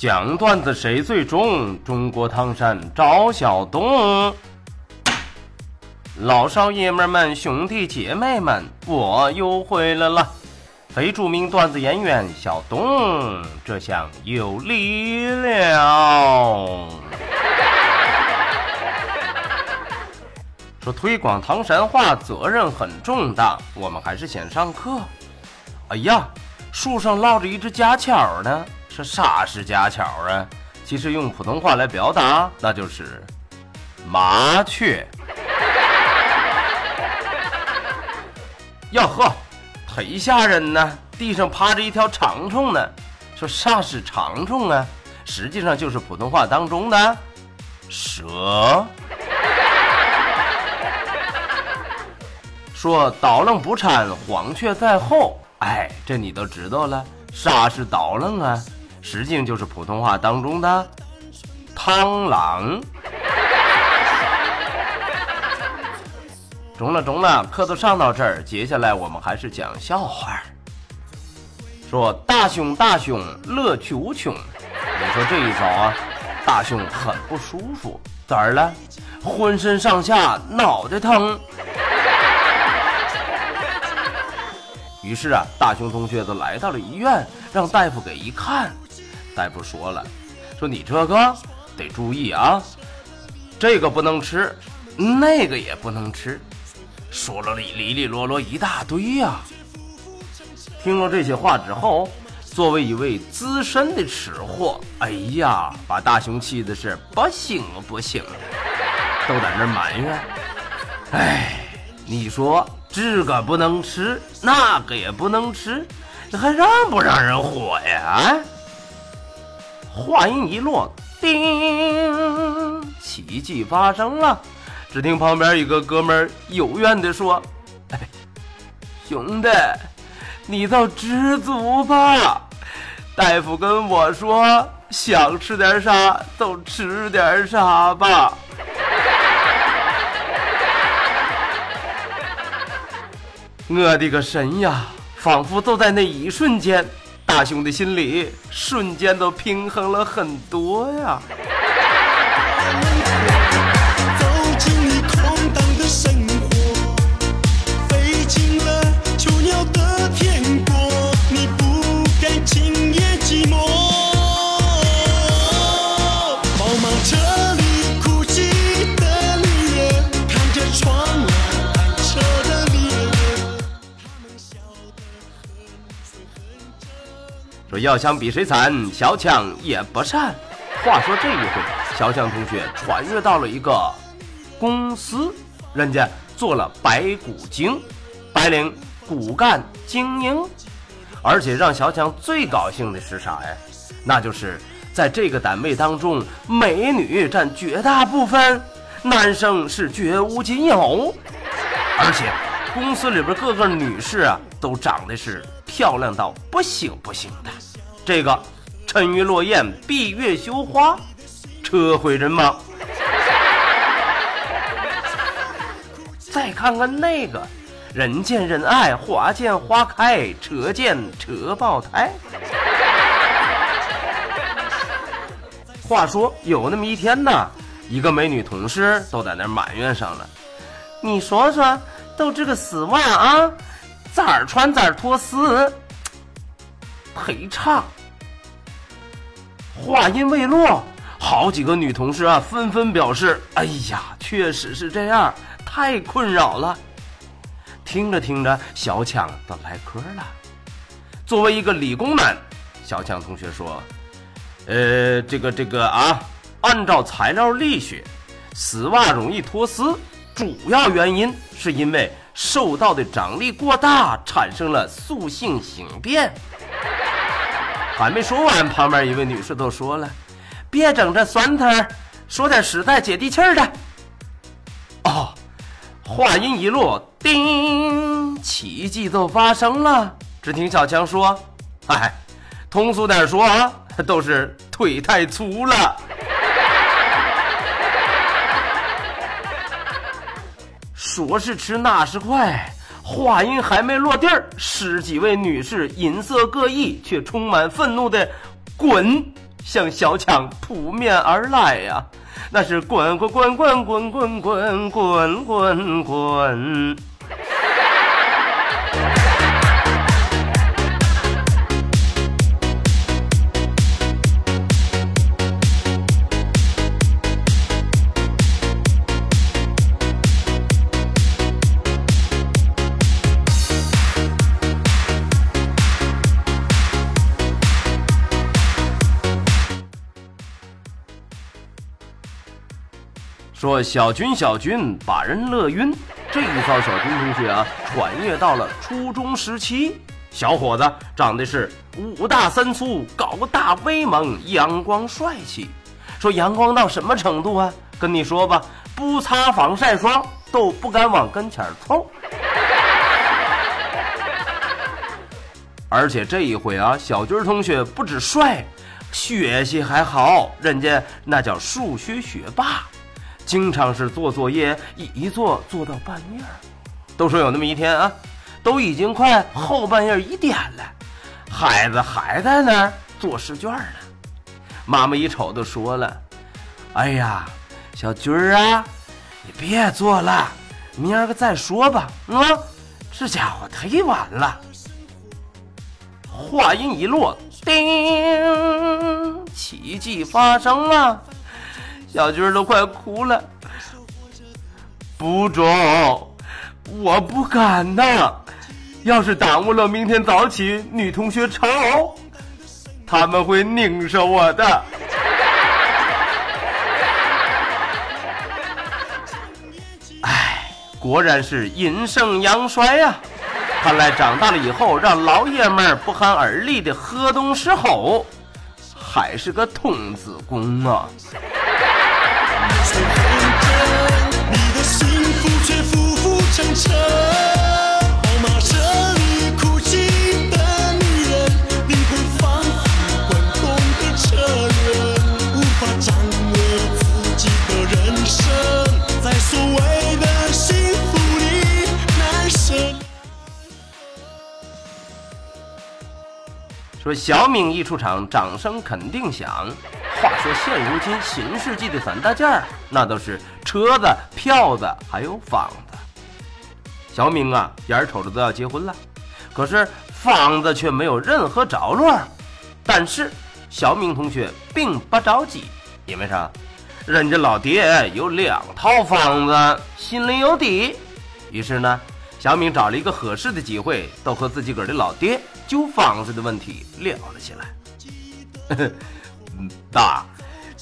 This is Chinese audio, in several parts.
讲段子谁最中？中国唐山赵小东，老少爷们们、兄弟姐妹们，我又回来了。非著名段子演员小东，这下有力了。说推广唐山话责任很重大，我们还是先上课。哎呀，树上落着一只家巧呢。这啥是家巧啊？其实用普通话来表达，那就是麻雀。哟呵，忒吓人呢！地上趴着一条长虫呢。说啥是长虫啊？实际上就是普通话当中的蛇。说刀楞不掺黄雀在后，哎，这你都知道了。啥是刀楞啊？实际就是普通话当中的螳螂。中了中了，课都上到这儿，接下来我们还是讲笑话。说大熊大熊乐趣无穷，你说这一招啊，大熊很不舒服，咋儿了？浑身上下脑袋疼。于是啊，大熊同学就来到了医院，让大夫给一看。大夫说了，说你这个得注意啊，这个不能吃，那个也不能吃，说了里里里落落一大堆呀。听了这些话之后，作为一位资深的吃货，哎呀，把大熊气的是不行不行，都在那埋怨。哎，你说这个不能吃，那个也不能吃，还让不让人活呀？啊？话音一落，叮！奇迹发生了。只听旁边一个哥们儿幽怨地说：“，兄弟，你倒知足吧。大夫跟我说，想吃点啥就吃点啥吧。”我的个神呀！仿佛就在那一瞬间。大熊的心里瞬间都平衡了很多呀。要想比谁惨，小强也不善。话说这一回，小强同学穿越到了一个公司，人家做了白骨精，白领骨干精英。而且让小强最高兴的是啥呀？那就是在这个单位当中，美女占绝大部分，男生是绝无仅有。而且公司里边各个女士啊，都长得是。漂亮到不行不行的，这个沉鱼落雁、闭月羞花，车毁人亡。再看看那个，人见人爱、花见花开、车见车爆胎。话说有那么一天呢，一个美女同事都在那埋怨上了，你说说，都这个丝袜啊。咋穿咋脱丝，忒差。话音未落，好几个女同事啊纷纷表示：“哎呀，确实是这样，太困扰了。”听着听着，小强都来嗑了。作为一个理工男，小强同学说：“呃，这个这个啊，按照材料力学，丝袜容易脱丝，主要原因是因为。”受到的张力过大，产生了塑性形变。还没说完，旁边一位女士都说了：“别整这酸汤，说点实在、接地气儿的。”哦，话音一落，叮，奇迹都发生了。只听小强说：“哎，通俗点说啊，都是腿太粗了。”说是迟，那是快。话音还没落地儿，十几位女士音色各异，却充满愤怒的滚向小强扑面而来呀！那是滚滚滚滚滚滚滚滚滚滚。说小军，小军把人乐晕。这一遭，小军同学啊，穿越到了初中时期。小伙子长得是五大三粗，高大威猛，阳光帅气。说阳光到什么程度啊？跟你说吧，不擦防晒霜都不敢往跟前凑。而且这一回啊，小军同学不止帅，学习还好，人家那叫数学学霸。经常是做作业，一一做做到半夜。都说有那么一天啊，都已经快后半夜一点了，孩子还在那儿做试卷呢。妈妈一瞅都说了：“哎呀，小军儿啊，你别做了，明儿个再说吧。”嗯，这家伙忒晚了。话音一落，叮，奇迹发生了。小军都快哭了，不中，我不敢呐！要是耽误了明天早起女同学抄，他们会拧着我的。哎，果然是阴盛阳衰呀！看来长大了以后，让老爷们儿不寒而栗的河东狮吼，还是个童子功啊！说小敏一出场，掌声肯定响。话说现如今新世纪的三大件儿，那都是车子、票子还有房子。小敏啊，眼瞅着都要结婚了，可是房子却没有任何着落。但是小敏同学并不着急，因为啥？人家老爹有两套房子，心里有底。于是呢，小敏找了一个合适的机会，都和自己个儿的老爹就房子的问题聊了起来。爸，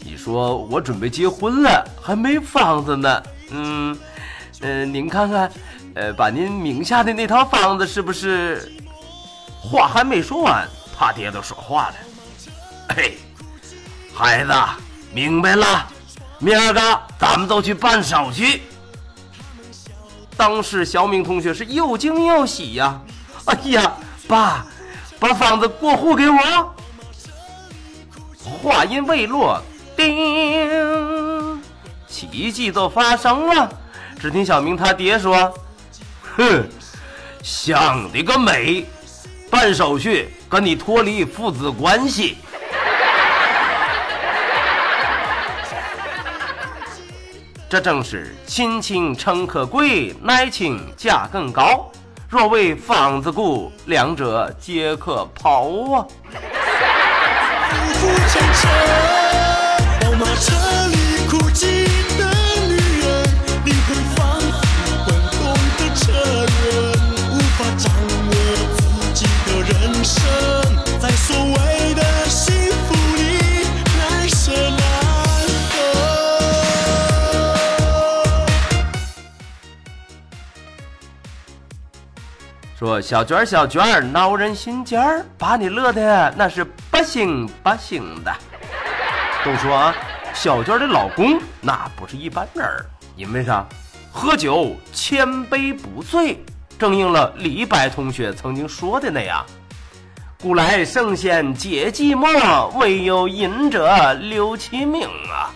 你说我准备结婚了，还没房子呢。嗯，呃，您看看，呃，把您名下的那套房子是不是？话还没说完，他爹都说话了。嘿，孩子，明白了，明儿个咱们都去办手续。当时小敏同学是又惊又喜呀。哎呀，爸，把房子过户给我。话音未落，叮，奇迹都发生了。只听小明他爹说：“哼，想的个美！办手续跟你脱离父子关系。这正是亲情诚可贵，爱情价更高。若为房子故，两者皆可抛啊。”小娟儿小娟儿挠人心尖儿，把你乐的那是不行不行的。都说啊，小娟儿的老公那不是一般人儿，因为啥？喝酒千杯不醉，正应了李白同学曾经说的那样：“古来圣贤皆寂寞，唯有饮者留其名啊。”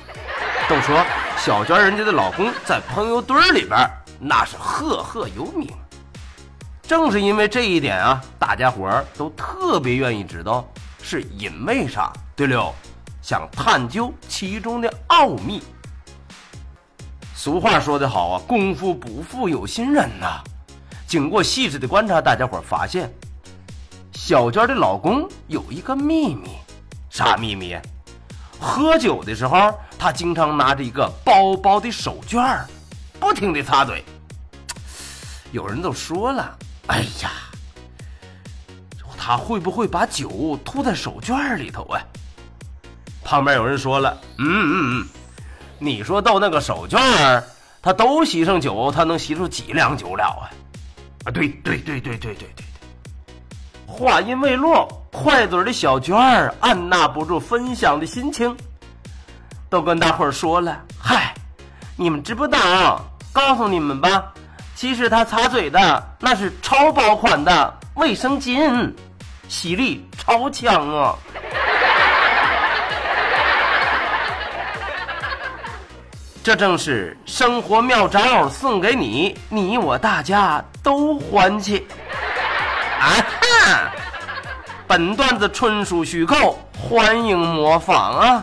都说小娟人家的老公在朋友堆儿里边那是赫赫有名。正是因为这一点啊，大家伙儿都特别愿意知道是因为啥。对了，想探究其中的奥秘。俗话说得好啊，功夫不负有心人呐。经过细致的观察，大家伙儿发现，小娟的老公有一个秘密，啥秘密？喝酒的时候，他经常拿着一个薄薄的手绢儿，不停的擦嘴。有人都说了。哎呀，他会不会把酒吐在手绢里头啊？旁边有人说了，嗯嗯嗯，你说到那个手绢儿他都吸上酒，他能吸出几两酒了啊？啊，对对对对对对对对。话音未落，坏嘴的小娟儿按捺不住分享的心情，都跟大伙儿说了：“嗨，你们知不道？告诉你们吧。”其实他擦嘴的那是超薄款的卫生巾，吸力超强啊！这正是生活妙招送给你，你我大家都欢喜。啊哈！本段子纯属虚构，欢迎模仿啊！